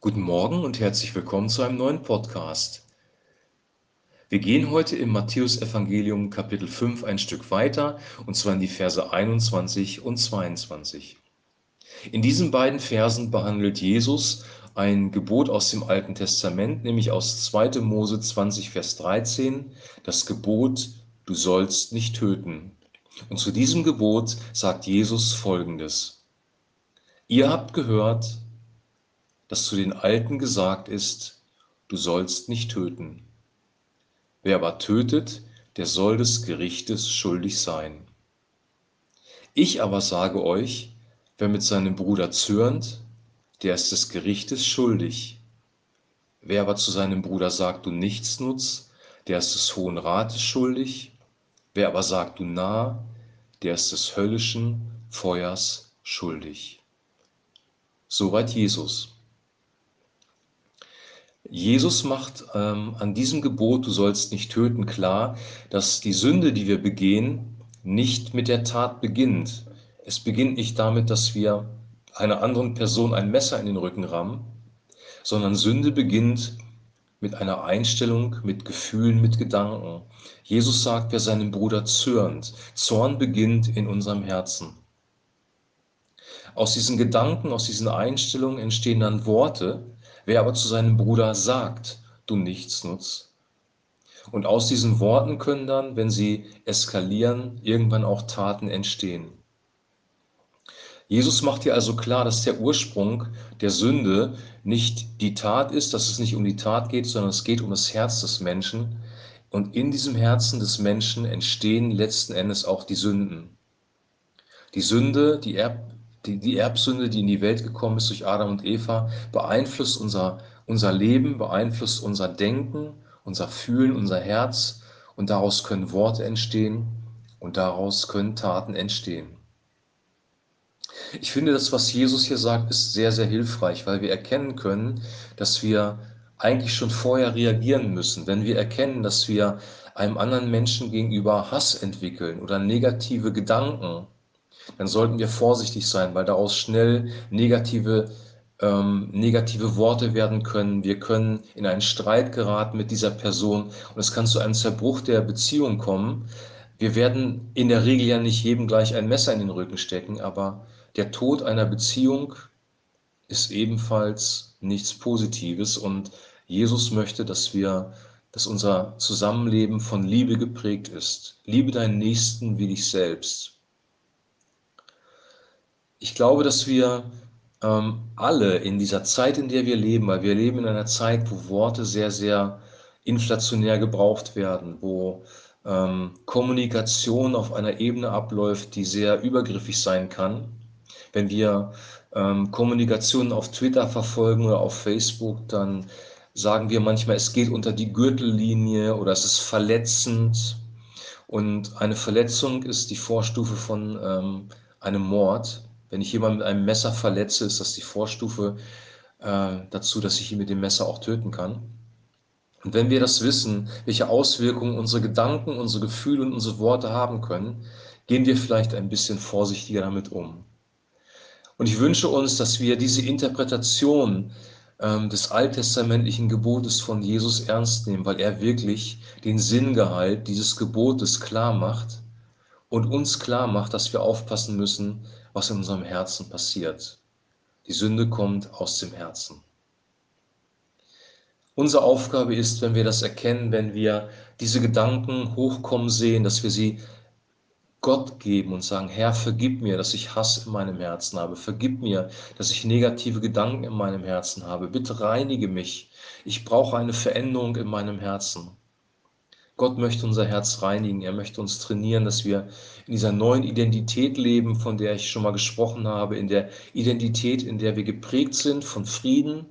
Guten Morgen und herzlich willkommen zu einem neuen Podcast. Wir gehen heute im Matthäusevangelium Kapitel 5 ein Stück weiter und zwar in die Verse 21 und 22. In diesen beiden Versen behandelt Jesus ein Gebot aus dem Alten Testament, nämlich aus 2. Mose 20, Vers 13, das Gebot, du sollst nicht töten. Und zu diesem Gebot sagt Jesus folgendes. Ihr habt gehört, dass zu den Alten gesagt ist, du sollst nicht töten. Wer aber tötet, der soll des Gerichtes schuldig sein. Ich aber sage euch, wer mit seinem Bruder zürnt, der ist des Gerichtes schuldig. Wer aber zu seinem Bruder sagt, du nichts nutz, der ist des Hohen Rates schuldig. Wer aber sagt, du nah, der ist des höllischen Feuers schuldig. Soweit Jesus. Jesus macht ähm, an diesem Gebot, du sollst nicht töten, klar, dass die Sünde, die wir begehen, nicht mit der Tat beginnt. Es beginnt nicht damit, dass wir einer anderen Person ein Messer in den Rücken rammen, sondern Sünde beginnt mit einer Einstellung, mit Gefühlen, mit Gedanken. Jesus sagt, wer seinem Bruder zürnt, Zorn beginnt in unserem Herzen. Aus diesen Gedanken, aus diesen Einstellungen entstehen dann Worte, Wer aber zu seinem Bruder sagt, du nichts nutzt. Und aus diesen Worten können dann, wenn sie eskalieren, irgendwann auch Taten entstehen. Jesus macht hier also klar, dass der Ursprung der Sünde nicht die Tat ist, dass es nicht um die Tat geht, sondern es geht um das Herz des Menschen. Und in diesem Herzen des Menschen entstehen letzten Endes auch die Sünden. Die Sünde, die Erb die, die Erbsünde, die in die Welt gekommen ist durch Adam und Eva, beeinflusst unser, unser Leben, beeinflusst unser Denken, unser Fühlen, unser Herz und daraus können Worte entstehen und daraus können Taten entstehen. Ich finde, das, was Jesus hier sagt, ist sehr, sehr hilfreich, weil wir erkennen können, dass wir eigentlich schon vorher reagieren müssen. Wenn wir erkennen, dass wir einem anderen Menschen gegenüber Hass entwickeln oder negative Gedanken, dann sollten wir vorsichtig sein, weil daraus schnell negative, ähm, negative Worte werden können. Wir können in einen Streit geraten mit dieser Person und es kann zu einem Zerbruch der Beziehung kommen. Wir werden in der Regel ja nicht jedem gleich ein Messer in den Rücken stecken, aber der Tod einer Beziehung ist ebenfalls nichts Positives und Jesus möchte, dass wir, dass unser Zusammenleben von Liebe geprägt ist. Liebe deinen Nächsten wie dich selbst ich glaube, dass wir ähm, alle in dieser Zeit, in der wir leben, weil wir leben in einer Zeit, wo Worte sehr, sehr inflationär gebraucht werden, wo ähm, Kommunikation auf einer Ebene abläuft, die sehr übergriffig sein kann. Wenn wir ähm, Kommunikation auf Twitter verfolgen oder auf Facebook, dann sagen wir manchmal, es geht unter die Gürtellinie oder es ist verletzend. Und eine Verletzung ist die Vorstufe von ähm, einem Mord. Wenn ich jemanden mit einem Messer verletze, ist das die Vorstufe äh, dazu, dass ich ihn mit dem Messer auch töten kann. Und wenn wir das wissen, welche Auswirkungen unsere Gedanken, unsere Gefühle und unsere Worte haben können, gehen wir vielleicht ein bisschen vorsichtiger damit um. Und ich wünsche uns, dass wir diese Interpretation ähm, des alttestamentlichen Gebotes von Jesus ernst nehmen, weil er wirklich den Sinngehalt dieses Gebotes klar macht und uns klar macht, dass wir aufpassen müssen, was in unserem Herzen passiert. Die Sünde kommt aus dem Herzen. Unsere Aufgabe ist, wenn wir das erkennen, wenn wir diese Gedanken hochkommen sehen, dass wir sie Gott geben und sagen, Herr, vergib mir, dass ich Hass in meinem Herzen habe. Vergib mir, dass ich negative Gedanken in meinem Herzen habe. Bitte reinige mich. Ich brauche eine Veränderung in meinem Herzen. Gott möchte unser Herz reinigen. Er möchte uns trainieren, dass wir in dieser neuen Identität leben, von der ich schon mal gesprochen habe, in der Identität, in der wir geprägt sind von Frieden,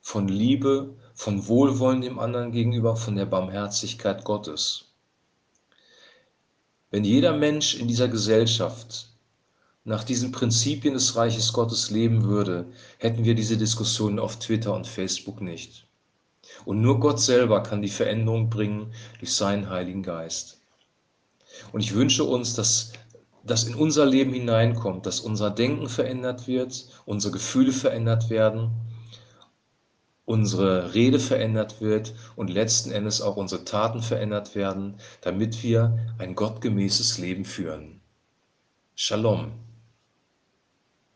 von Liebe, von Wohlwollen dem anderen gegenüber, von der Barmherzigkeit Gottes. Wenn jeder Mensch in dieser Gesellschaft nach diesen Prinzipien des Reiches Gottes leben würde, hätten wir diese Diskussionen auf Twitter und Facebook nicht. Und nur Gott selber kann die Veränderung bringen durch seinen Heiligen Geist. Und ich wünsche uns, dass das in unser Leben hineinkommt, dass unser Denken verändert wird, unsere Gefühle verändert werden unsere Rede verändert wird und letzten Endes auch unsere Taten verändert werden, damit wir ein gottgemäßes Leben führen. Shalom.